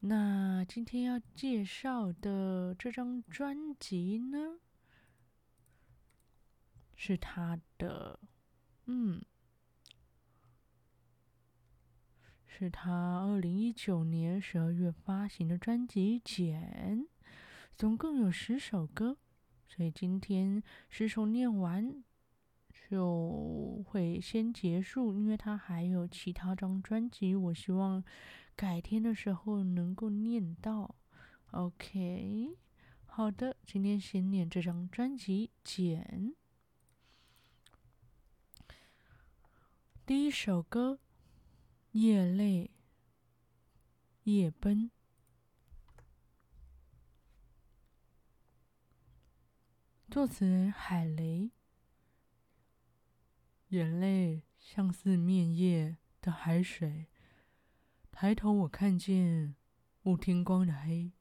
那今天要介绍的这张专辑呢，是他的，嗯，是他二零一九年十二月发行的专辑《简》，总共有十首歌，所以今天十首念完就会先结束，因为他还有其他张专辑，我希望。改天的时候能够念到，OK，好的，今天先念这张专辑《简》。第一首歌《夜泪夜奔》，作词人海雷。眼泪像四面夜的海水。抬头，我看见雾天光的黑，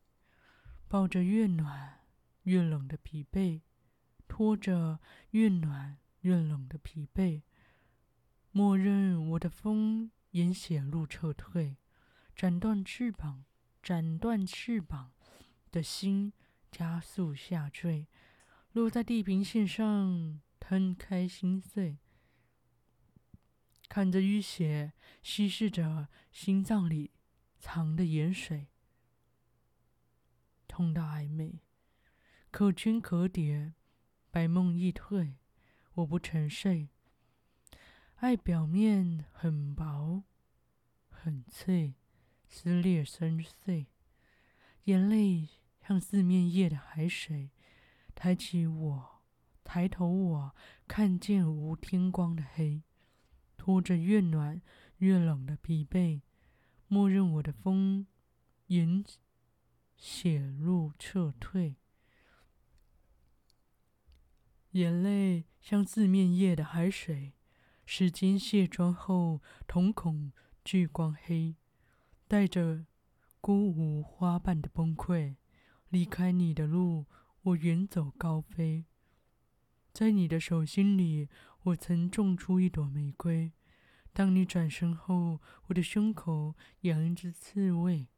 抱着越暖越冷的疲惫，拖着越暖越冷的疲惫。默认我的风沿血路撤退，斩断翅膀，斩断翅膀的心加速下坠，落在地平线上，摊开心碎。看着淤血稀释着心脏里藏的盐水，痛到暧昧，可圈可点，白梦易退，我不沉睡。爱表面很薄很脆，撕裂深邃，眼泪像四面夜的海水，抬起我，抬头我看见无天光的黑。拖着越暖越冷的疲惫，默认我的风沿血路撤退，眼泪像四面夜的海水，时间卸妆后瞳孔聚光黑，带着孤无花瓣的崩溃，离开你的路，我远走高飞。在你的手心里，我曾种出一朵玫瑰。当你转身后，我的胸口养着刺猬。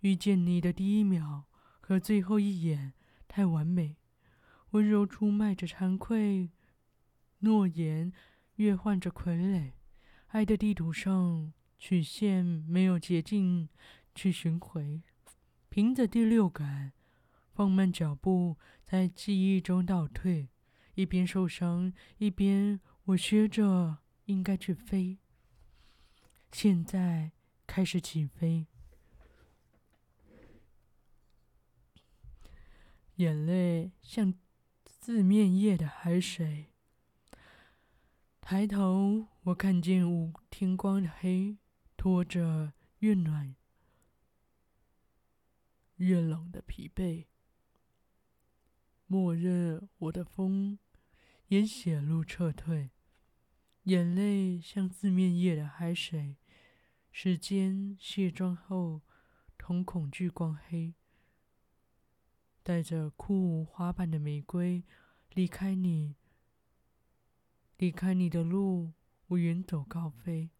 遇见你的第一秒和最后一眼太完美，温柔出卖着惭愧，诺言越换着傀儡。爱的地图上曲线没有捷径去寻回，凭着第六感放慢脚步，在记忆中倒退。一边受伤，一边我学着应该去飞。现在开始起飞，眼泪像四面夜的海水。抬头，我看见无天光的黑，拖着越暖越冷的疲惫。默认我的风。沿血路撤退，眼泪像四面夜的海水。时间卸妆后，瞳孔聚光黑。带着枯无花瓣的玫瑰，离开你，离开你的路，我远走高飞。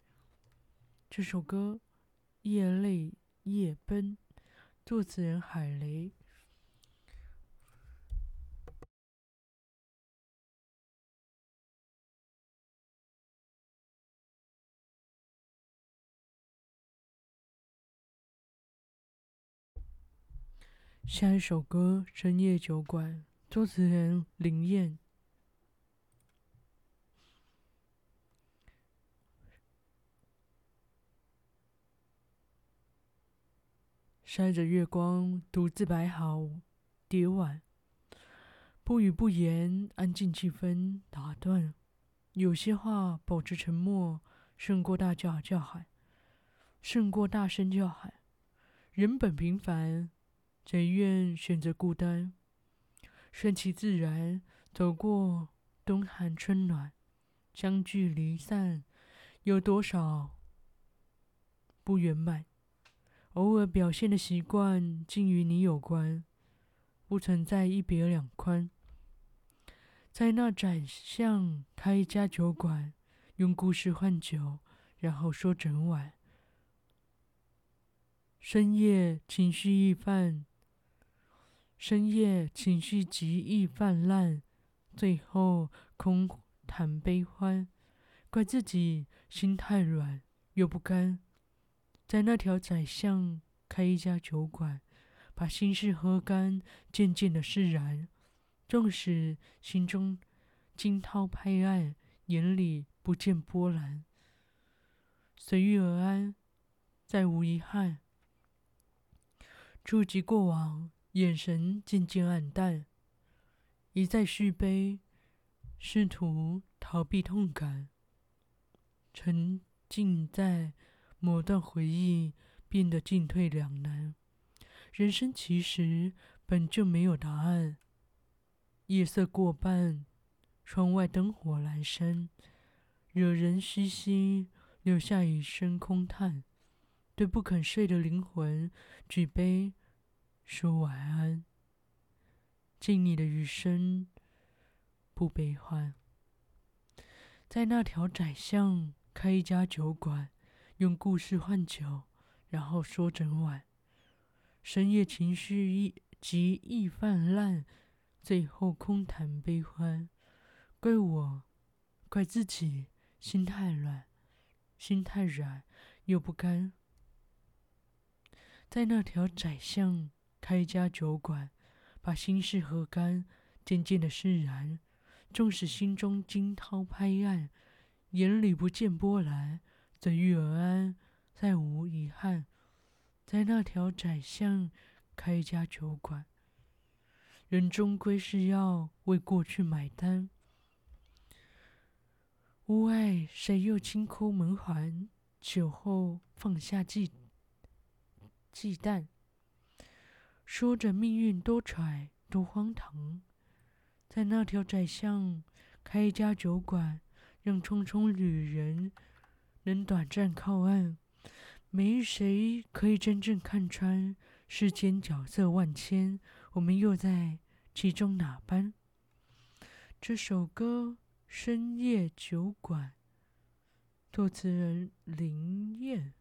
这首歌《夜泪夜奔》，作词人海雷。下一首歌《深夜酒馆》，作词人林燕。晒着月光，独自摆好碟碗，不语不言，安静气氛打断。有些话保持沉默，胜过大叫叫喊，胜过大声叫喊。人本平凡。谁愿选择孤单？顺其自然，走过冬寒春暖，相聚离散，有多少不圆满？偶尔表现的习惯，竟与你有关，不存在一别两宽。在那窄巷开一家酒馆，用故事换酒，然后说整晚。深夜情绪易犯，深夜情绪极易泛滥，最后空谈悲欢，怪自己心太软又不甘。在那条窄巷开一家酒馆，把心事喝干，渐渐的释然。纵使心中惊涛拍岸，眼里不见波澜，随遇而安，再无遗憾。触及过往，眼神渐渐黯淡，一再续杯，试图逃避痛感，沉浸在。某段回忆变得进退两难。人生其实本就没有答案。夜色过半，窗外灯火阑珊，惹人唏嘘，留下一声空叹。对不肯睡的灵魂，举杯说晚安。敬你的余生，不悲欢。在那条窄巷开一家酒馆。用故事换酒，然后说整晚。深夜情绪易极易泛滥，最后空谈悲欢。怪我，怪自己，心太软，心太软又不甘。在那条窄巷开一家酒馆，把心事喝干，渐渐的释然。纵使心中惊涛拍岸，眼里不见波澜。随遇而安，再无遗憾。在那条窄巷开一家酒馆，人终归是要为过去买单。屋外谁又轻叩门环？酒后放下忌忌惮，说着命运多舛多荒唐。在那条窄巷开一家酒馆，让匆匆旅人。能短暂靠岸，没谁可以真正看穿世间角色万千，我们又在其中哪般？这首歌《深夜酒馆》，作词人林燕。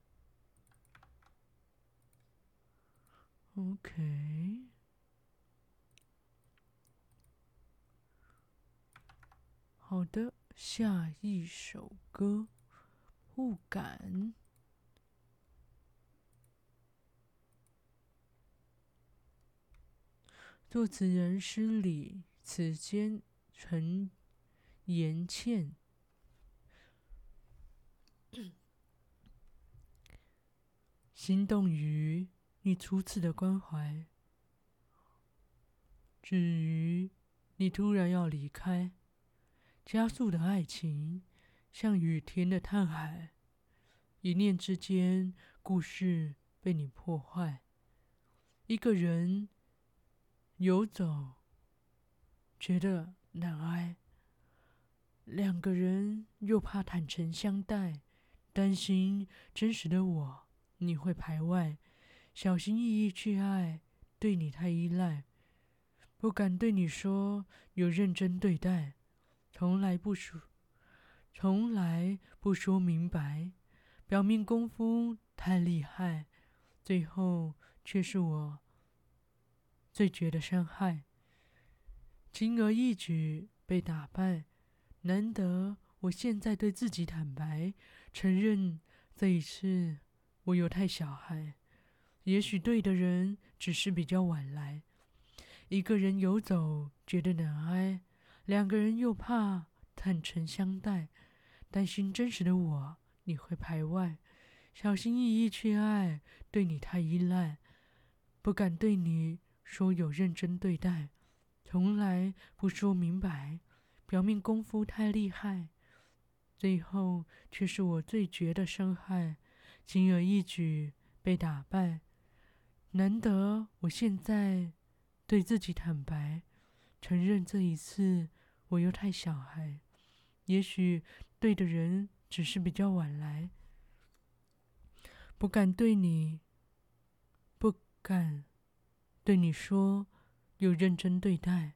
OK，好的，下一首歌。不敢。作词人诗礼，此间陈妍倩。心动于你初次的关怀，至于你突然要离开，加速的爱情。像雨天的探海，一念之间，故事被你破坏。一个人游走，觉得难挨；两个人又怕坦诚相待，担心真实的我你会排外，小心翼翼去爱，对你太依赖，不敢对你说有认真对待，从来不说。从来不说明白，表面功夫太厉害，最后却是我最觉得伤害。轻而易举被打败，难得我现在对自己坦白，承认这一次我有太小孩。也许对的人只是比较晚来，一个人游走觉得难挨，两个人又怕坦诚相待。担心真实的我你会排外，小心翼翼去爱，对你太依赖，不敢对你说有认真对待，从来不说明白，表面功夫太厉害，最后却是我最绝的伤害，轻而易举被打败，难得我现在对自己坦白，承认这一次我又太小孩，也许对的人只是比较晚来，不敢对你，不敢对你说，又认真对待，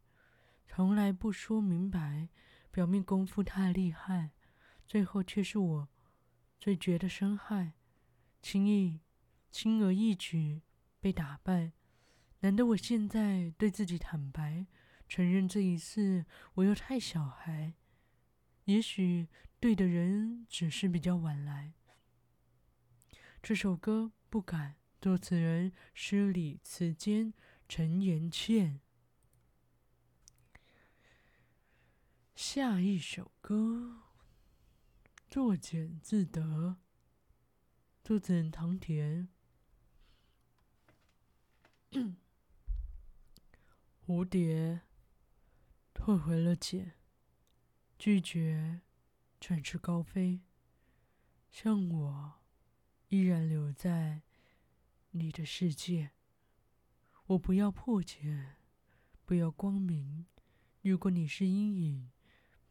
从来不说明白，表面功夫太厉害，最后却是我最觉得伤害，轻易轻而易举被打败。难道我现在对自己坦白，承认这一次我又太小孩？也许对的人只是比较晚来。这首歌不敢，作词人诗里词间陈妍倩。下一首歌，作茧自得，作者唐田。蝴蝶退回了茧，拒绝展翅高飞，像我依然留在你的世界。我不要破茧，不要光明。如果你是阴影，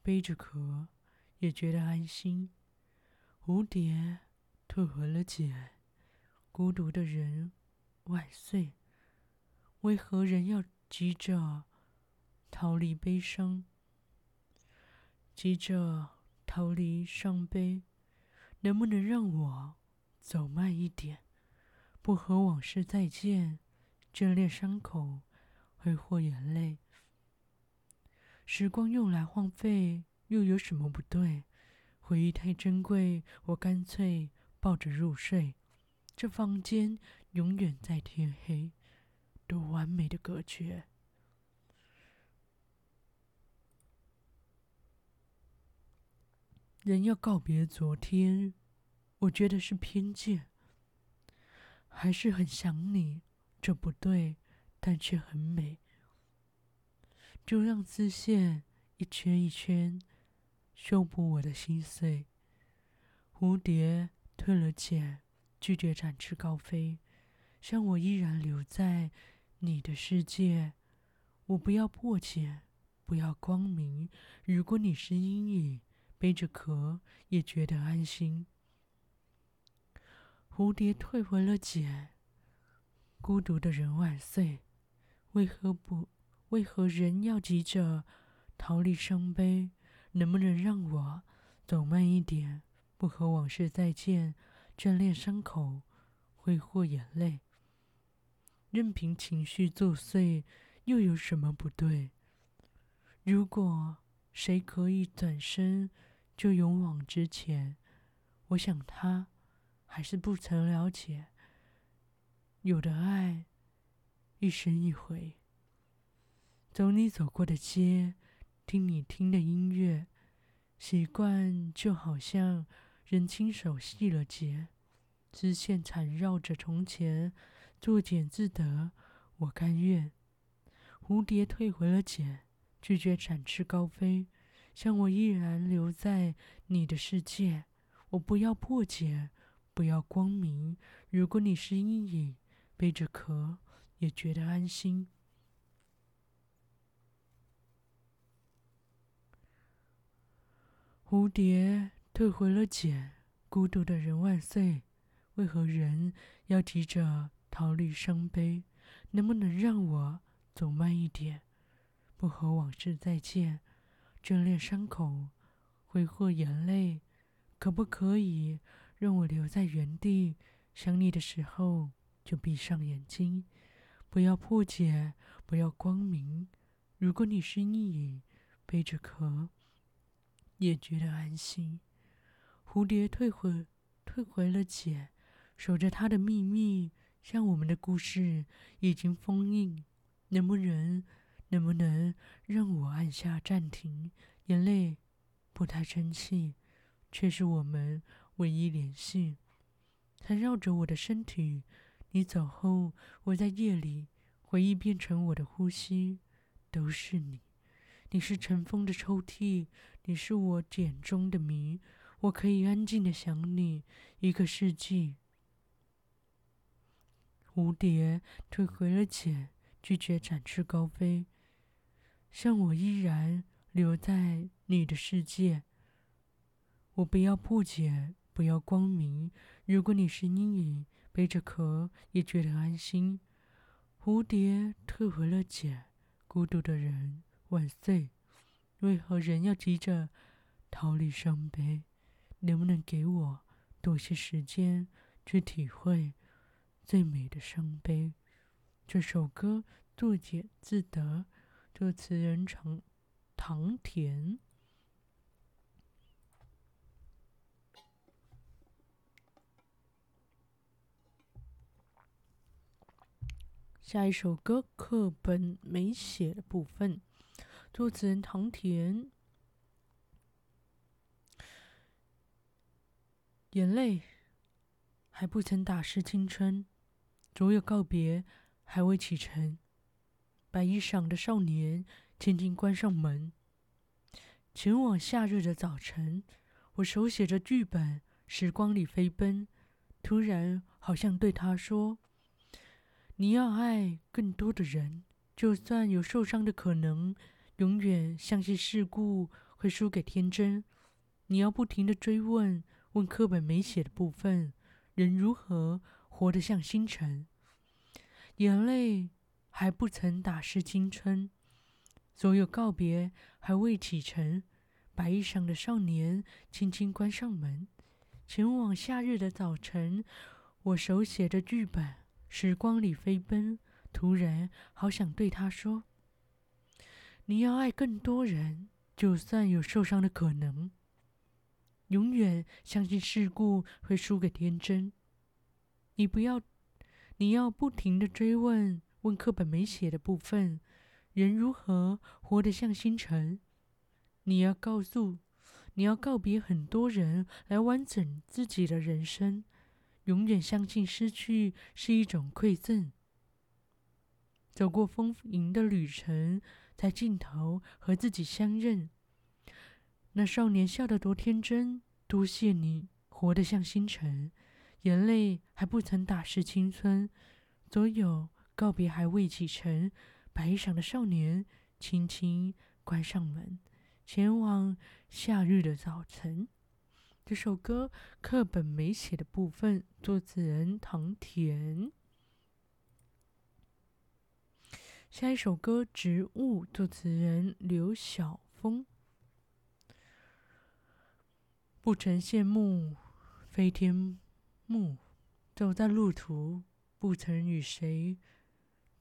背着壳也觉得安心。蝴蝶退回了茧，孤独的人万岁。为何人要？急着逃离悲伤，急着逃离伤悲，能不能让我走慢一点，不和往事再见，眷恋伤口，挥霍眼泪。时光用来荒废，又有什么不对？回忆太珍贵，我干脆抱着入睡。这房间永远在天黑。多完美的隔绝！人要告别昨天，我觉得是偏见。还是很想你，这不对，但却很美。就让丝线一圈一圈修补我的心碎。蝴蝶退了茧，拒绝展翅高飞，像我依然留在。你的世界，我不要破茧，不要光明。如果你是阴影，背着壳也觉得安心。蝴蝶退回了茧，孤独的人万岁。为何不？为何人要急着逃离伤悲？能不能让我走慢一点，不和往事再见，眷恋伤口，挥霍眼泪？任凭情绪作祟，又有什么不对？如果谁可以转身就勇往直前，我想他还是不曾了解，有的爱一生一回。走你走过的街，听你听的音乐，习惯就好像人亲手系了结，丝线缠绕着从前。作茧自得，我甘愿。蝴蝶退回了茧，拒绝展翅高飞，像我依然留在你的世界。我不要破茧，不要光明。如果你是阴影，背着壳也觉得安心。蝴蝶退回了茧，孤独的人万岁。为何人要急着？逃离伤悲，能不能让我走慢一点，不和往事再见，眷恋伤口，挥霍眼泪？可不可以让我留在原地，想你的时候就闭上眼睛？不要破茧，不要光明。如果你是阴影，背着壳，也觉得安心。蝴蝶退回，退回了茧，守着它的秘密。像我们的故事已经封印，能不能，能不能让我按下暂停？眼泪不太争气，却是我们唯一联系。它绕着我的身体，你走后，我在夜里回忆变成我的呼吸，都是你。你是尘封的抽屉，你是我茧中的谜，我可以安静的想你一个世纪。蝴蝶退回了茧，拒绝展翅高飞，像我依然留在你的世界。我不要破解，不要光明。如果你是阴影，背着壳也觉得安心。蝴蝶退回了茧，孤独的人万岁。为何人要急着逃离伤悲？能不能给我多些时间去体会最美的伤悲？这首歌作简自得，作词人长唐田。下一首歌课本没写的部分，作词人唐田。眼泪还不曾打湿青春，所有告别还未启程。白衣裳的少年轻轻关上门，前往夏日的早晨。我手写着剧本，时光里飞奔，突然好像对他说。你要爱更多的人，就算有受伤的可能，永远相信世故会输给天真。你要不停地追问，问课本没写的部分，人如何活得像星辰？眼泪还不曾打湿青春，所有告别还未启程。白衣裳的少年轻轻关上门，前往夏日的早晨。我手写的剧本。时光里飞奔，突然好想对他说：“你要爱更多人，就算有受伤的可能。永远相信世故会输给天真。你不要，你要不停的追问，问课本没写的部分，人如何活得像星辰？你要告诉，你要告别很多人，来完整自己的人生。”永远相信失去是一种馈赠。走过丰盈的旅程，在尽头和自己相认。那少年笑得多天真，多谢你活得像星辰，眼泪还不曾打湿青春，总有告别还未启程。白衣裳的少年轻轻关上门，前往夏日的早晨。这首歌课本没写的部分，作词人唐田。下一首歌《植物》，作词人刘晓峰。不曾羡慕飞天幕，走在路途，不曾与谁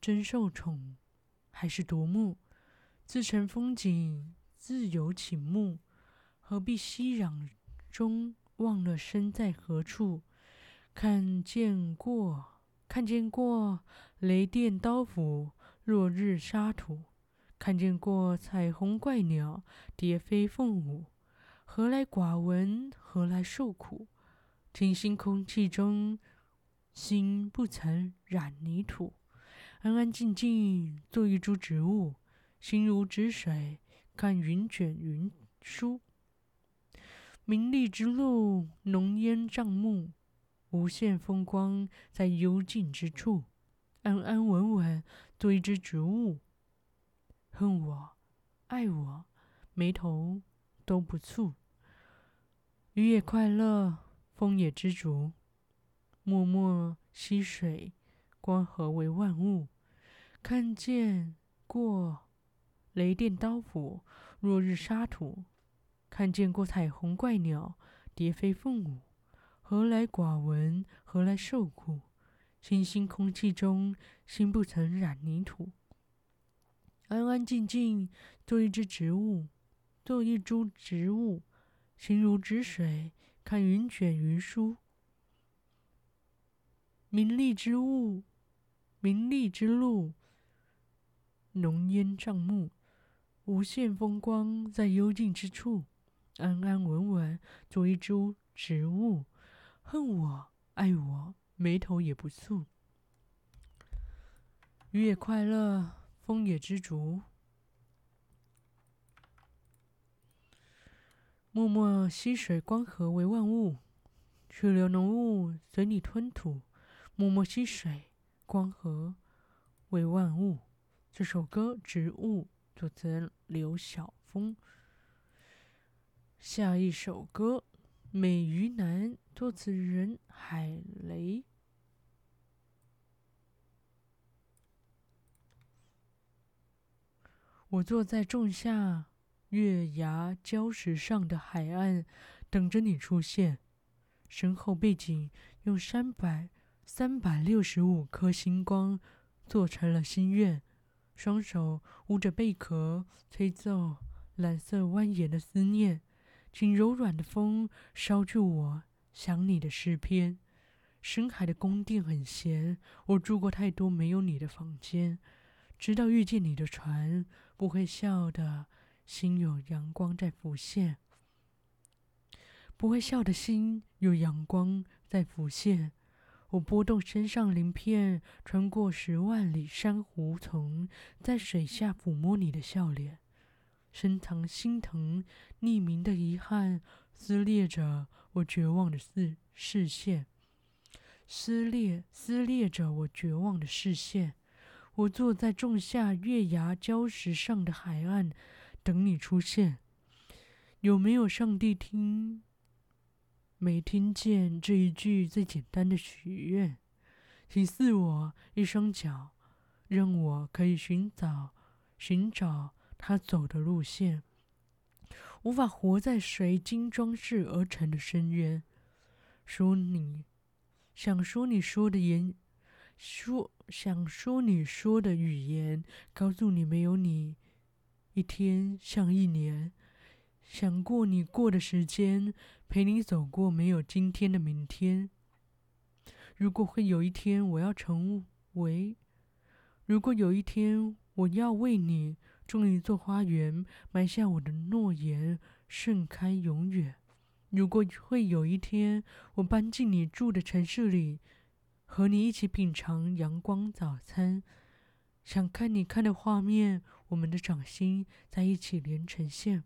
争受宠还是夺目，自成风景，自有倾慕，何必熙攘？中忘了身在何处，看见过，看见过雷电刀斧，落日沙土，看见过彩虹怪鸟，蝶飞凤舞，何来寡闻？何来受苦？清新空气中，心不曾染泥土，安安静静做一株植物，心如止水，看云卷云舒。名利之路，浓烟障目，无限风光在幽静之处，安安稳稳做一只植物。恨我，爱我，眉头都不蹙。雨也快乐，风也知足。默默溪水，光合为万物。看见过雷电刀斧，落日沙土。看见过彩虹怪鸟，蝶飞凤舞，何来寡闻？何来受苦？清新空气中，心不曾染泥土。安安静静做一只植物，做一株植物，心如止水，看云卷云舒。名利之物，名利之路，浓烟障目，无限风光在幽静之处。安安稳稳做一株植物，恨我爱我，眉头也不蹙。雨也快乐，风也知足。默默溪水，光合为万物，去留浓雾随你吞吐。默默溪水，光合为万物。这首歌《植物》作词人刘晓峰。下一首歌《美鱼男》，作词人海雷。我坐在仲夏月牙礁石上的海岸，等着你出现。身后背景用三百三百六十五颗星光做成了心愿，双手捂着贝壳，吹奏蓝色蜿蜒的思念，请柔软的风捎去我想你的诗篇。深海的宫殿很闲，我住过太多没有你的房间，直到遇见你的船，不会笑的心有阳光在浮现。不会笑的心有阳光在浮现，我拨动身上鳞片，穿过十万里珊瑚丛，在水下抚摸你的笑脸，深藏心疼，匿名的遗憾撕裂着我绝望的视视线，撕裂撕裂着我绝望的视线。我坐在仲夏月牙礁石上的海岸，等你出现。有没有上帝听？没听见这一句最简单的许愿，请赐我一双脚，让我可以寻找寻找他走的路线。无法活在水晶装饰而成的深渊。说你想说你说的言，说想说你说的语言，告诉你没有你，一天像一年。想过你过的时间，陪你走过没有今天的明天。如果会有一天我要成为，如果有一天我要为你种一座花园，埋下我的诺言，盛开永远。如果会有一天我搬进你住的城市里，和你一起品尝阳光早餐，想看你看的画面，我们的掌心在一起连成线。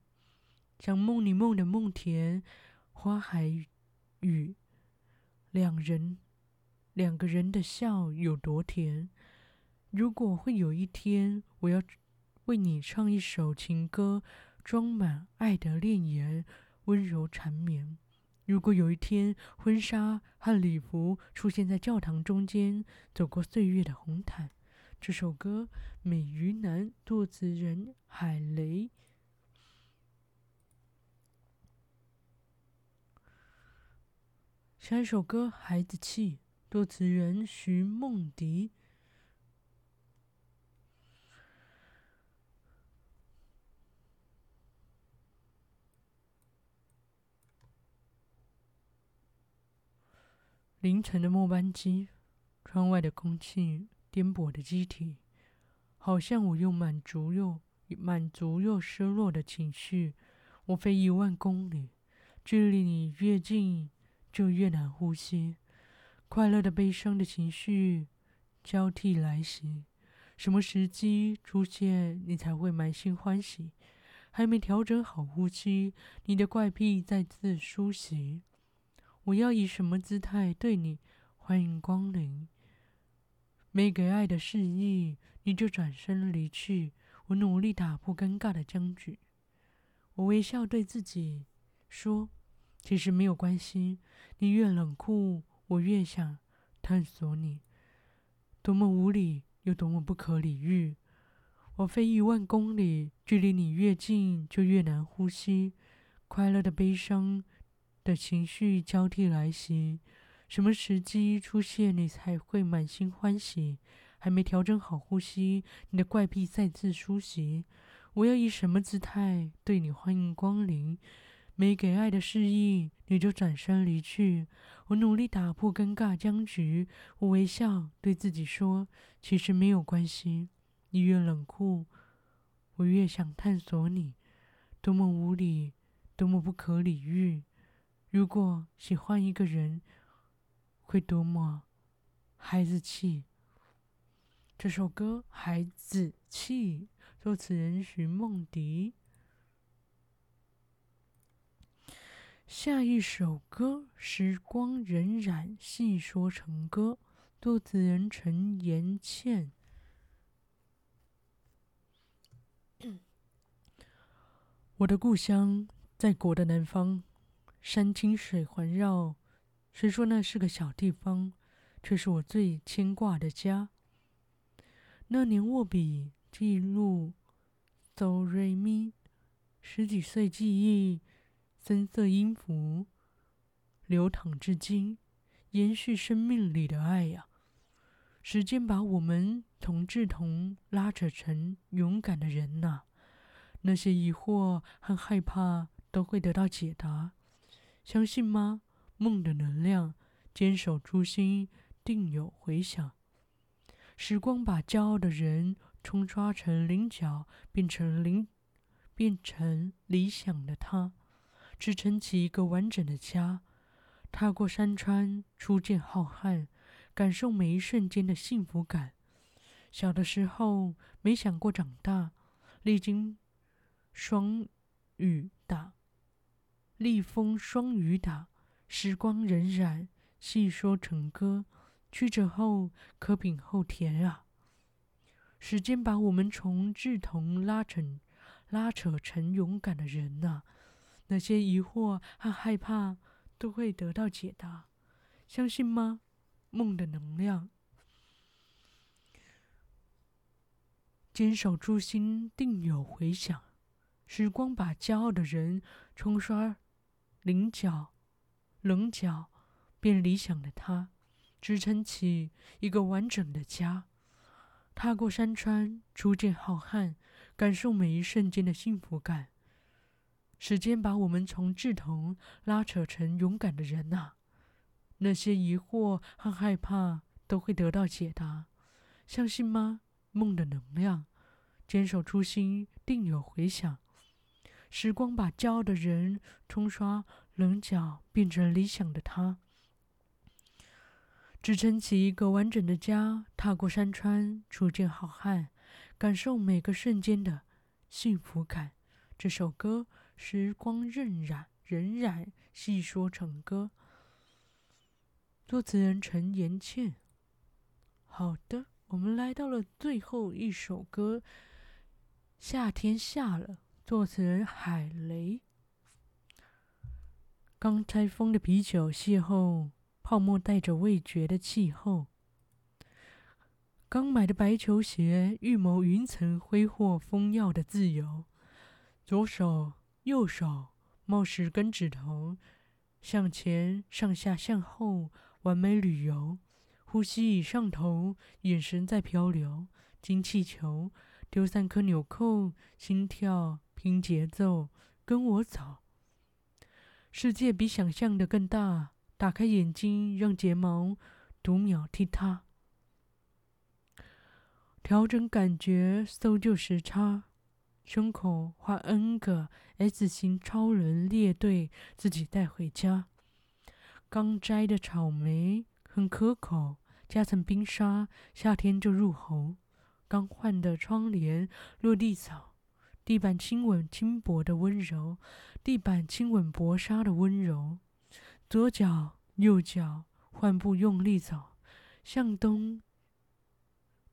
像梦里梦的梦田，花海雨，两人，两个人的笑有多甜？如果会有一天，我要为你唱一首情歌，装满爱的恋言，温柔缠绵。如果有一天，婚纱和礼服出现在教堂中间，走过岁月的红毯。这首歌《美鱼男》，作词人海雷。下一首歌《孩子气》，作词人徐梦迪。凌晨的末班机，窗外的空气颠簸的机体，好像我又满足又满足又失落的情绪。我飞一万公里，距离你越近。就越难呼吸，快乐的、悲伤的情绪交替来袭。什么时机出现，你才会满心欢喜？还没调整好呼吸，你的怪癖再次苏醒。我要以什么姿态对你欢迎光临？没给爱的示意，你就转身离去。我努力打破尴尬的僵局，我微笑对自己说。其实没有关系，你越冷酷，我越想探索你。多么无理，又多么不可理喻。我飞一万公里，距离你越近，就越难呼吸。快乐的、悲伤的情绪交替来袭。什么时机出现，你才会满心欢喜？还没调整好呼吸，你的怪癖再次甦袭。我要以什么姿态对你欢迎光临？没给爱的示意，你就转身离去。我努力打破尴尬僵局，我微笑对自己说：“其实没有关系。”你越冷酷，我越想探索你。多么无理，多么不可理喻。如果喜欢一个人，会多么孩子气。这首歌《孩子气》，作词人徐梦迪。下一首歌《时光荏苒，细说成歌》，作词人陈妍倩。我的故乡在国的南方，山清水环绕。虽说那是个小地方，却是我最牵挂的家。那年握笔记录哆瑞咪，十几岁记忆，森色音符流淌至今，延续生命里的爱呀、时间把我们同志同拉扯成勇敢的人呐、那些疑惑和害怕都会得到解答，相信吗？梦的能量，坚守初心，定有回响。时光把骄傲的人冲刷成棱角，变成理，变成理想的他，支撑起一个完整的家。踏过山川，初见浩瀚，感受每一瞬间的幸福感。小的时候没想过长大，历经。霜雨打，历风霜雨打，时光荏苒，细说成歌。曲折后可品后甜啊！时间把我们从稚童拉成，拉扯成勇敢的人呐、那些疑惑和害怕都会得到解答，相信吗？梦的能量，坚守初心，定有回响。时光把骄傲的人冲刷棱角，棱角变理想的他，支撑起一个完整的家。踏过山川，初见浩瀚，感受每一瞬间的幸福感。时间把我们从稚童拉扯成勇敢的人呐、那些疑惑和害怕都会得到解答，相信吗？梦的能量，坚守初心，定有回响。时光把骄傲的人冲刷棱角，变成理想的他，支撑起一个完整的家。踏过山川，初见浩瀚，感受每个瞬间的幸福感。这首歌，时光荏苒，荏苒，细说成歌。作词人陈妍茜。好的，我们来到了最后一首歌，《夏天下了》。作词人海雷。刚拆封的啤酒邂逅，泡沫带着味觉的气候。刚买的白球鞋，预谋云层挥霍风耀的自由。左手右手冒十根指头，向前上下向后，完美旅游。呼吸已上头，眼神在漂流。金气球丢三颗纽扣，心跳。拼节奏，跟我走。世界比想象的更大。打开眼睛，让睫毛读秒踢踏。调整感觉，搜救时差。胸口画 N 个 S 型超人列队，自己带回家。刚摘的草莓很可口，加层冰沙，夏天就入喉。刚换的窗帘，落地草。地板亲吻轻薄的温柔，地板亲吻薄纱的温柔。左脚右脚换步用力走，向东、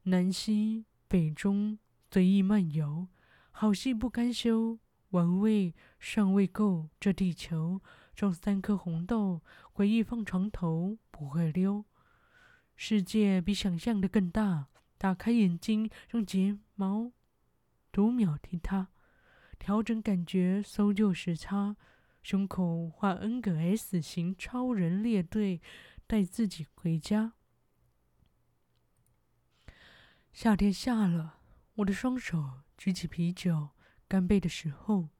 南西、北中随意漫游。好戏不甘休，玩味尚未够。这地球种三颗红豆，回忆放床头不会溜。世界比想象的更大，打开眼睛让睫毛。读秒踢踏，调整感觉，搜救时差，胸口画 N 个 S 型超人列队，带自己回家。夏天下了，我的双手举起啤酒，干杯的时候。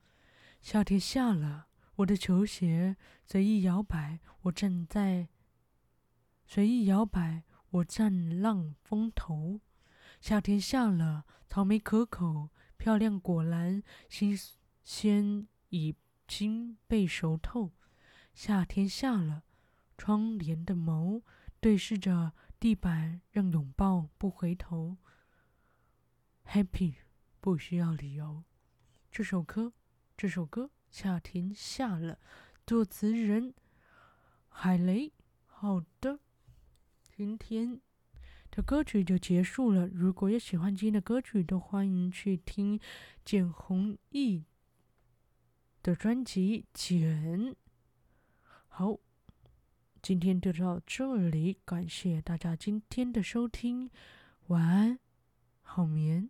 夏天下了，我的球鞋随意摇摆，我站在随意摇摆，我站浪风头。夏天下了，草莓可口。漂亮果篮，新鲜已经被熟透。夏天下了，窗帘的眸对视着地板，让拥抱不回头。Happy 不需要理由。这首歌，这首歌，夏天下了。作词人海雷。好的，今天。的歌曲就结束了。如果有喜欢今天的歌曲，都欢迎去听简弘毅的专辑《简》。好，今天就到这里，感谢大家今天的收听，晚安，好眠。